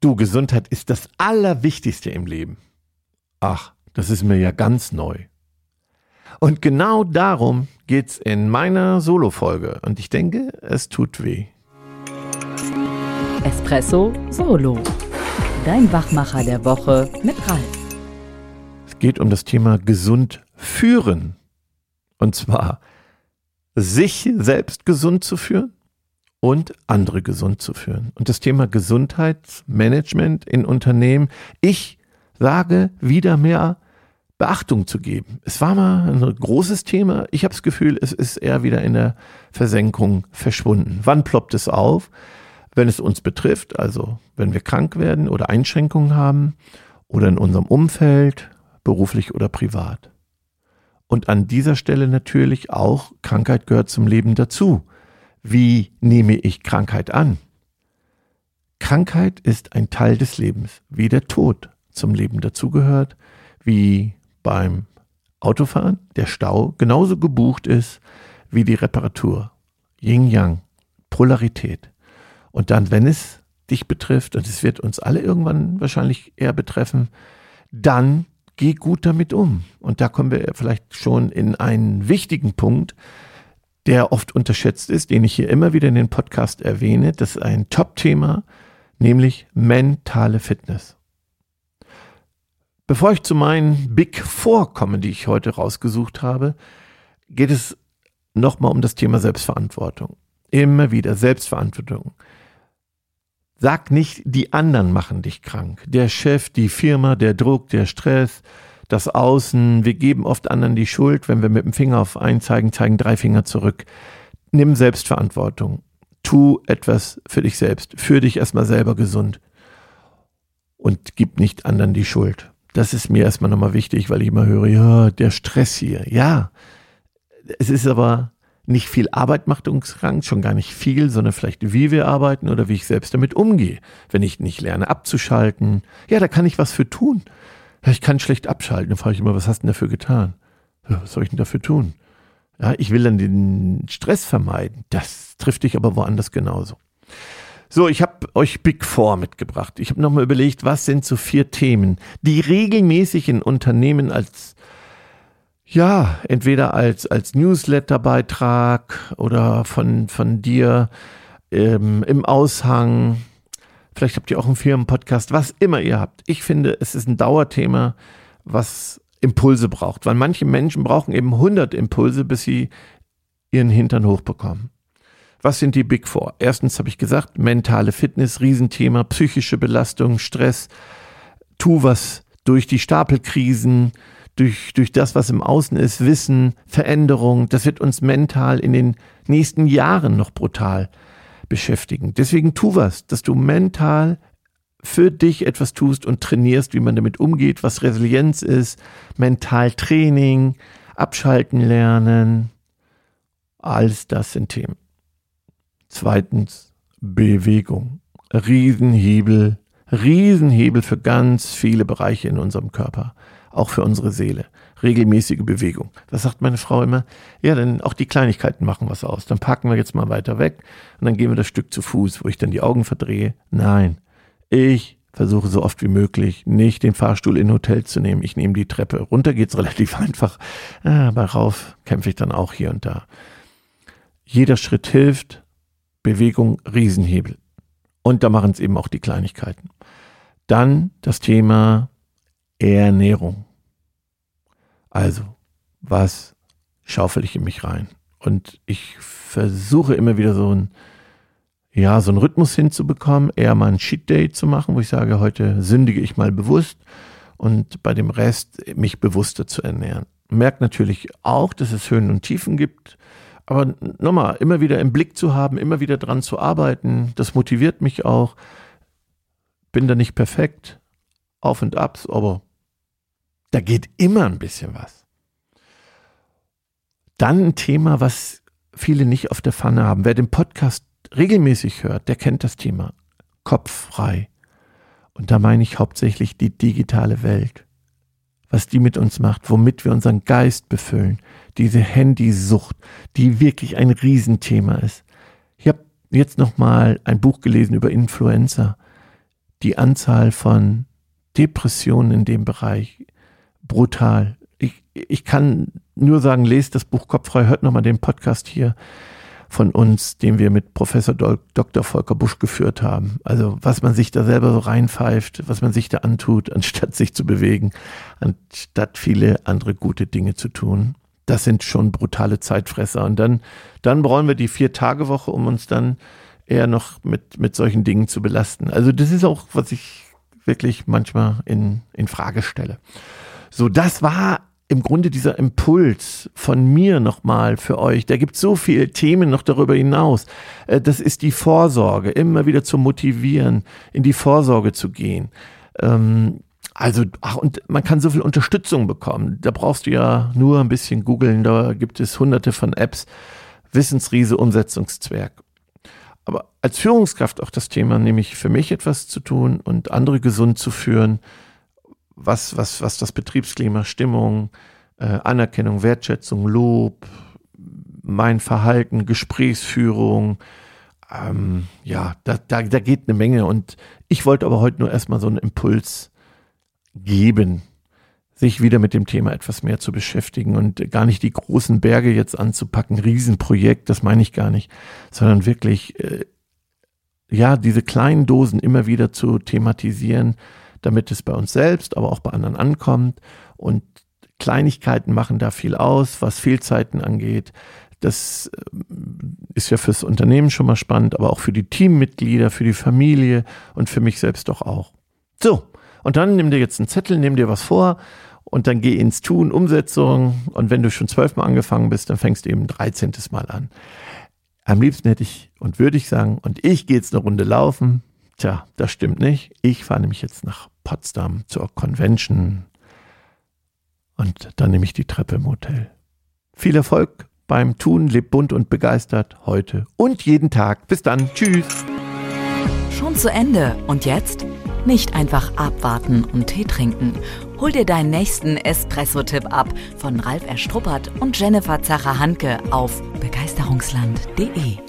Du, Gesundheit ist das Allerwichtigste im Leben. Ach, das ist mir ja ganz neu. Und genau darum geht's in meiner Solo-Folge. Und ich denke, es tut weh. Espresso Solo. Dein Wachmacher der Woche mit Ralf. Es geht um das Thema gesund führen. Und zwar sich selbst gesund zu führen und andere gesund zu führen. Und das Thema Gesundheitsmanagement in Unternehmen, ich sage wieder mehr Beachtung zu geben. Es war mal ein großes Thema. Ich habe das Gefühl, es ist eher wieder in der Versenkung verschwunden. Wann ploppt es auf? Wenn es uns betrifft, also wenn wir krank werden oder Einschränkungen haben oder in unserem Umfeld, beruflich oder privat. Und an dieser Stelle natürlich auch, Krankheit gehört zum Leben dazu. Wie nehme ich Krankheit an? Krankheit ist ein Teil des Lebens, wie der Tod zum Leben dazugehört, wie beim Autofahren der Stau genauso gebucht ist wie die Reparatur. Yin-Yang, Polarität. Und dann, wenn es dich betrifft, und es wird uns alle irgendwann wahrscheinlich eher betreffen, dann geh gut damit um. Und da kommen wir vielleicht schon in einen wichtigen Punkt, der oft unterschätzt ist, den ich hier immer wieder in den Podcast erwähne. Das ist ein Top-Thema, nämlich mentale Fitness. Bevor ich zu meinen Big Four komme, die ich heute rausgesucht habe, geht es nochmal um das Thema Selbstverantwortung. Immer wieder Selbstverantwortung. Sag nicht, die anderen machen dich krank. Der Chef, die Firma, der Druck, der Stress, das Außen. Wir geben oft anderen die Schuld. Wenn wir mit dem Finger auf einen zeigen, zeigen drei Finger zurück. Nimm Selbstverantwortung. Tu etwas für dich selbst. Für dich erstmal selber gesund. Und gib nicht anderen die Schuld. Das ist mir erstmal nochmal wichtig, weil ich immer höre, ja, der Stress hier. Ja, es ist aber nicht viel Arbeit macht uns krank, schon gar nicht viel, sondern vielleicht wie wir arbeiten oder wie ich selbst damit umgehe. Wenn ich nicht lerne abzuschalten, ja, da kann ich was für tun. Ja, ich kann schlecht abschalten. Dann frage ich immer, was hast du denn dafür getan? Ja, was soll ich denn dafür tun? Ja, ich will dann den Stress vermeiden. Das trifft dich aber woanders genauso. So, ich habe euch Big Four mitgebracht. Ich habe nochmal überlegt, was sind so vier Themen, die regelmäßig in Unternehmen als ja, entweder als, als Newsletter-Beitrag oder von, von dir ähm, im Aushang. Vielleicht habt ihr auch einen Firmenpodcast, was immer ihr habt. Ich finde, es ist ein Dauerthema, was Impulse braucht, weil manche Menschen brauchen eben 100 Impulse, bis sie ihren Hintern hochbekommen. Was sind die Big Four? Erstens habe ich gesagt, mentale Fitness, Riesenthema, psychische Belastung, Stress, tu was durch die Stapelkrisen, durch, durch das, was im Außen ist, Wissen, Veränderung, das wird uns mental in den nächsten Jahren noch brutal beschäftigen. Deswegen tu was, dass du mental für dich etwas tust und trainierst, wie man damit umgeht, was Resilienz ist, Mentaltraining, abschalten lernen. Alles das sind Themen. Zweitens Bewegung. Riesenhebel, Riesenhebel für ganz viele Bereiche in unserem Körper, auch für unsere Seele. Regelmäßige Bewegung. Was sagt meine Frau immer? Ja, dann auch die Kleinigkeiten machen was aus. Dann packen wir jetzt mal weiter weg und dann gehen wir das Stück zu Fuß, wo ich dann die Augen verdrehe. Nein, ich versuche so oft wie möglich nicht den Fahrstuhl in Hotel zu nehmen. Ich nehme die Treppe. Runter geht's relativ einfach, aber rauf kämpfe ich dann auch hier und da. Jeder Schritt hilft Bewegung Riesenhebel. Und da machen es eben auch die Kleinigkeiten. Dann das Thema Ernährung. Also, was schaufel ich in mich rein? Und ich versuche immer wieder so ein, ja, so einen Rhythmus hinzubekommen, eher mal ein Cheat Day zu machen, wo ich sage, heute sündige ich mal bewusst und bei dem Rest mich bewusster zu ernähren. Merkt natürlich auch, dass es Höhen und Tiefen gibt. Aber nochmal, immer wieder im Blick zu haben, immer wieder dran zu arbeiten, das motiviert mich auch. Bin da nicht perfekt, auf und abs, aber da geht immer ein bisschen was. Dann ein Thema, was viele nicht auf der Pfanne haben. Wer den Podcast regelmäßig hört, der kennt das Thema. Kopf frei. Und da meine ich hauptsächlich die digitale Welt. Was die mit uns macht, womit wir unseren Geist befüllen, diese Handysucht, die wirklich ein Riesenthema ist. Ich habe jetzt noch mal ein Buch gelesen über Influencer. die Anzahl von Depressionen in dem Bereich brutal. Ich, ich kann nur sagen, lest das Buch Kopffrei, hört nochmal den Podcast hier von uns, den wir mit Professor Dr. Volker Busch geführt haben. Also was man sich da selber so reinpfeift, was man sich da antut, anstatt sich zu bewegen, anstatt viele andere gute Dinge zu tun. Das sind schon brutale Zeitfresser. Und dann, dann brauchen wir die Vier-Tage-Woche, um uns dann eher noch mit, mit solchen Dingen zu belasten. Also das ist auch, was ich wirklich manchmal in, in Frage stelle. So, das war im Grunde dieser Impuls von mir nochmal für euch, da gibt so viele Themen noch darüber hinaus. Äh, das ist die Vorsorge, immer wieder zu motivieren, in die Vorsorge zu gehen. Ähm, also, ach, und man kann so viel Unterstützung bekommen. Da brauchst du ja nur ein bisschen googeln, da gibt es hunderte von Apps. Wissensriese, Umsetzungszwerg. Aber als Führungskraft auch das Thema, nämlich für mich etwas zu tun und andere gesund zu führen, was, was, was das Betriebsklima, Stimmung, äh, Anerkennung, Wertschätzung, Lob, mein Verhalten, Gesprächsführung, ähm, ja, da, da, da geht eine Menge. Und ich wollte aber heute nur erstmal so einen Impuls geben, sich wieder mit dem Thema etwas mehr zu beschäftigen und gar nicht die großen Berge jetzt anzupacken, Riesenprojekt, das meine ich gar nicht, sondern wirklich, äh, ja, diese kleinen Dosen immer wieder zu thematisieren, damit es bei uns selbst, aber auch bei anderen ankommt. Und Kleinigkeiten machen da viel aus, was Fehlzeiten angeht. Das äh, ist ja fürs Unternehmen schon mal spannend, aber auch für die Teammitglieder, für die Familie und für mich selbst doch auch. So, und dann nimm dir jetzt einen Zettel, nimm dir was vor und dann geh ins Tun, Umsetzung. Und wenn du schon zwölfmal angefangen bist, dann fängst du eben 13. Mal an. Am liebsten hätte ich und würde ich sagen, und ich gehe jetzt eine Runde laufen. Tja, das stimmt nicht. Ich fahre nämlich jetzt nach Potsdam zur Convention und dann nehme ich die Treppe im Hotel. Viel Erfolg beim Tun, leb bunt und begeistert heute und jeden Tag. Bis dann. Tschüss. Schon zu Ende. Und jetzt? Nicht einfach abwarten und Tee trinken. Hol dir deinen nächsten Espresso-Tipp ab von Ralf Erstruppert und Jennifer Zacher-Hanke auf begeisterungsland.de.